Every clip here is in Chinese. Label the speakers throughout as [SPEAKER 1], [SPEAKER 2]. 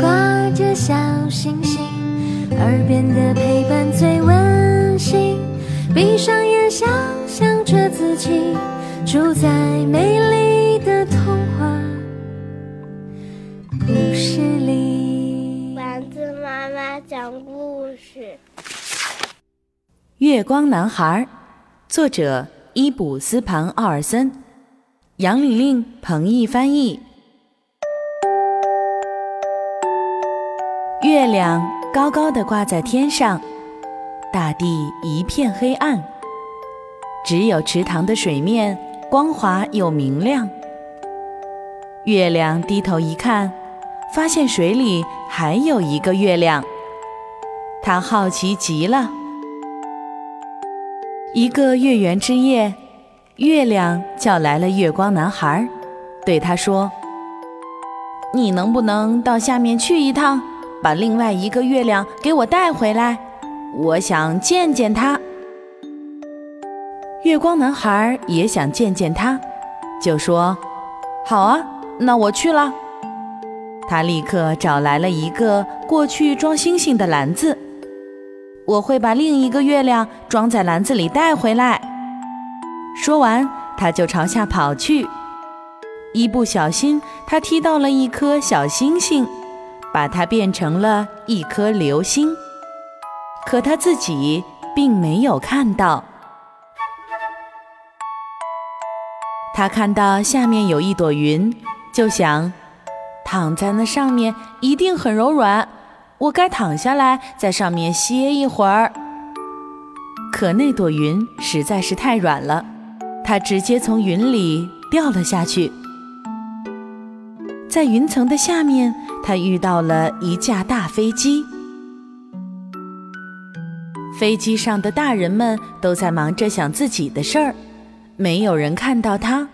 [SPEAKER 1] 挂着小星星，耳边的陪伴最温馨。闭上眼，想象着自己住在美丽的童话故事里。
[SPEAKER 2] 丸子妈妈讲故事，《
[SPEAKER 3] 月光男孩》，作者伊卜斯庞奥尔森，杨玲玲、彭毅翻译。月亮高高的挂在天上，大地一片黑暗，只有池塘的水面光滑又明亮。月亮低头一看，发现水里还有一个月亮，他好奇极了。一个月圆之夜，月亮叫来了月光男孩，对他说：“你能不能到下面去一趟？”把另外一个月亮给我带回来，我想见见他。月光男孩也想见见他，就说：“好啊，那我去了。”他立刻找来了一个过去装星星的篮子，我会把另一个月亮装在篮子里带回来。说完，他就朝下跑去，一不小心，他踢到了一颗小星星。把它变成了一颗流星，可他自己并没有看到。他看到下面有一朵云，就想躺在那上面一定很柔软，我该躺下来在上面歇一会儿。可那朵云实在是太软了，他直接从云里掉了下去，在云层的下面。他遇到了一架大飞机，飞机上的大人们都在忙着想自己的事儿，没有人看到他。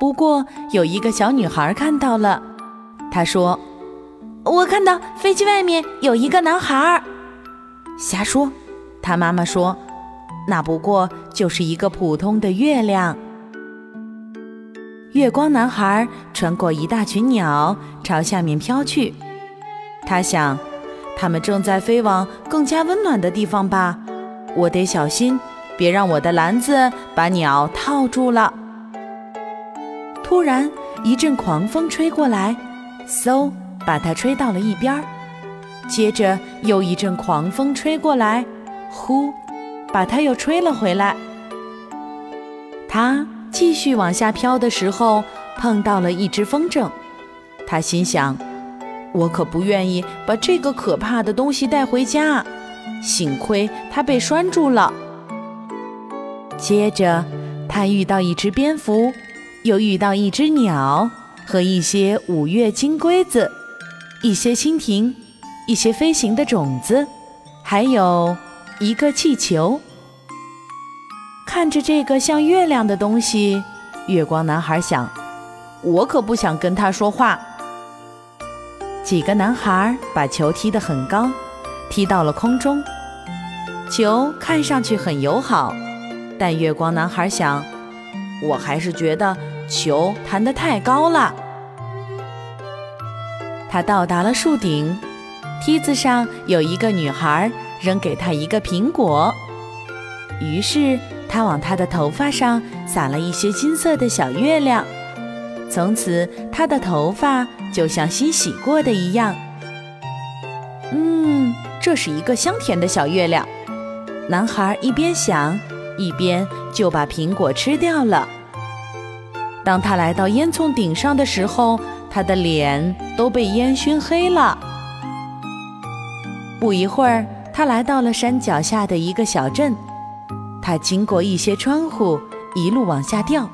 [SPEAKER 3] 不过有一个小女孩看到了，她说：“我看到飞机外面有一个男孩。”瞎说，他妈妈说：“那不过就是一个普通的月亮。”月光男孩穿过一大群鸟，朝下面飘去。他想，他们正在飞往更加温暖的地方吧？我得小心，别让我的篮子把鸟套住了。突然，一阵狂风吹过来，嗖，把它吹到了一边。接着又一阵狂风吹过来，呼，把它又吹了回来。他。继续往下飘的时候，碰到了一只风筝。他心想：“我可不愿意把这个可怕的东西带回家。”幸亏它被拴住了。接着，他遇到一只蝙蝠，又遇到一只鸟和一些五月金龟子，一些蜻蜓，一些飞行的种子，还有一个气球。看着这个像月亮的东西，月光男孩想：“我可不想跟他说话。”几个男孩把球踢得很高，踢到了空中。球看上去很友好，但月光男孩想：“我还是觉得球弹得太高了。”他到达了树顶，梯子上有一个女孩扔给他一个苹果，于是。他往他的头发上撒了一些金色的小月亮，从此他的头发就像新洗过的一样。嗯，这是一个香甜的小月亮。男孩一边想，一边就把苹果吃掉了。当他来到烟囱顶上的时候，他的脸都被烟熏黑了。不一会儿，他来到了山脚下的一个小镇。他经过一些窗户，一路往下掉。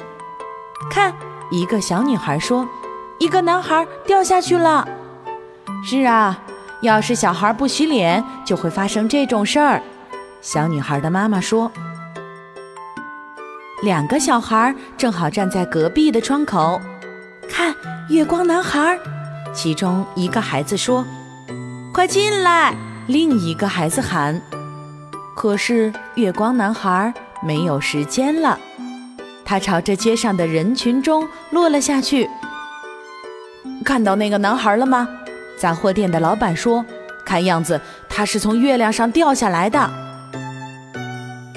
[SPEAKER 3] 看，一个小女孩说：“一个男孩掉下去了。”是啊，要是小孩不洗脸，就会发生这种事儿。小女孩的妈妈说：“两个小孩正好站在隔壁的窗口，看月光男孩。”其中一个孩子说：“快进来！”另一个孩子喊。可是月光男孩没有时间了，他朝着街上的人群中落了下去。看到那个男孩了吗？杂货店的老板说：“看样子他是从月亮上掉下来的。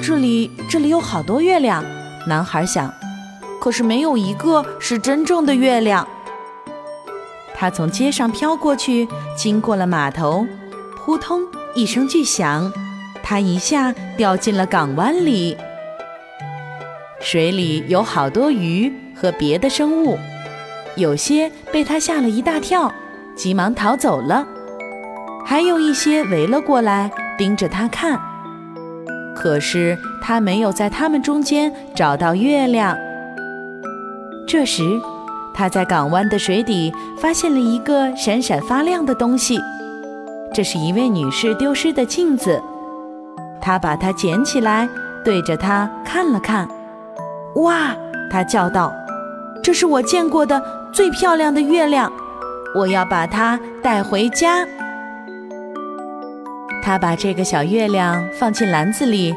[SPEAKER 3] 这里，这里有好多月亮，男孩想，可是没有一个是真正的月亮。他从街上飘过去，经过了码头，扑通一声巨响，他一下掉进了港湾里。水里有好多鱼和别的生物，有些被他吓了一大跳，急忙逃走了；还有一些围了过来，盯着他看。可是他没有在他们中间找到月亮。这时，他在港湾的水底发现了一个闪闪发亮的东西，这是一位女士丢失的镜子。他把它捡起来，对着它看了看。哇！他叫道：“这是我见过的最漂亮的月亮，我要把它带回家。”他把这个小月亮放进篮子里，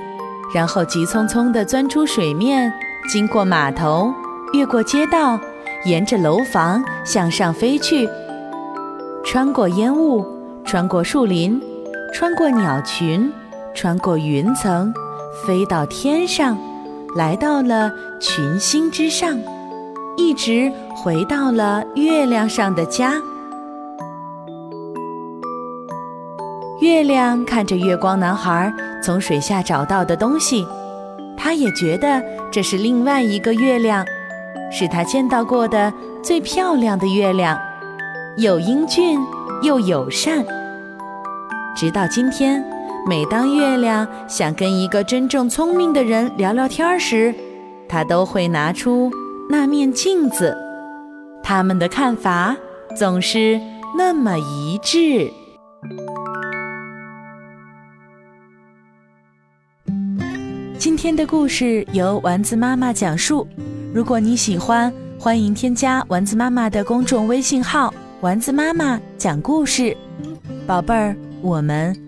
[SPEAKER 3] 然后急匆匆地钻出水面，经过码头，越过街道，沿着楼房向上飞去，穿过烟雾，穿过树林，穿过鸟群，穿过云层，飞到天上。来到了群星之上，一直回到了月亮上的家。月亮看着月光男孩从水下找到的东西，他也觉得这是另外一个月亮，是他见到过的最漂亮的月亮，又英俊又友善。直到今天。每当月亮想跟一个真正聪明的人聊聊天时，他都会拿出那面镜子。他们的看法总是那么一致。今天的故事由丸子妈妈讲述。如果你喜欢，欢迎添加丸子妈妈的公众微信号“丸子妈妈讲故事”。宝贝儿，我们。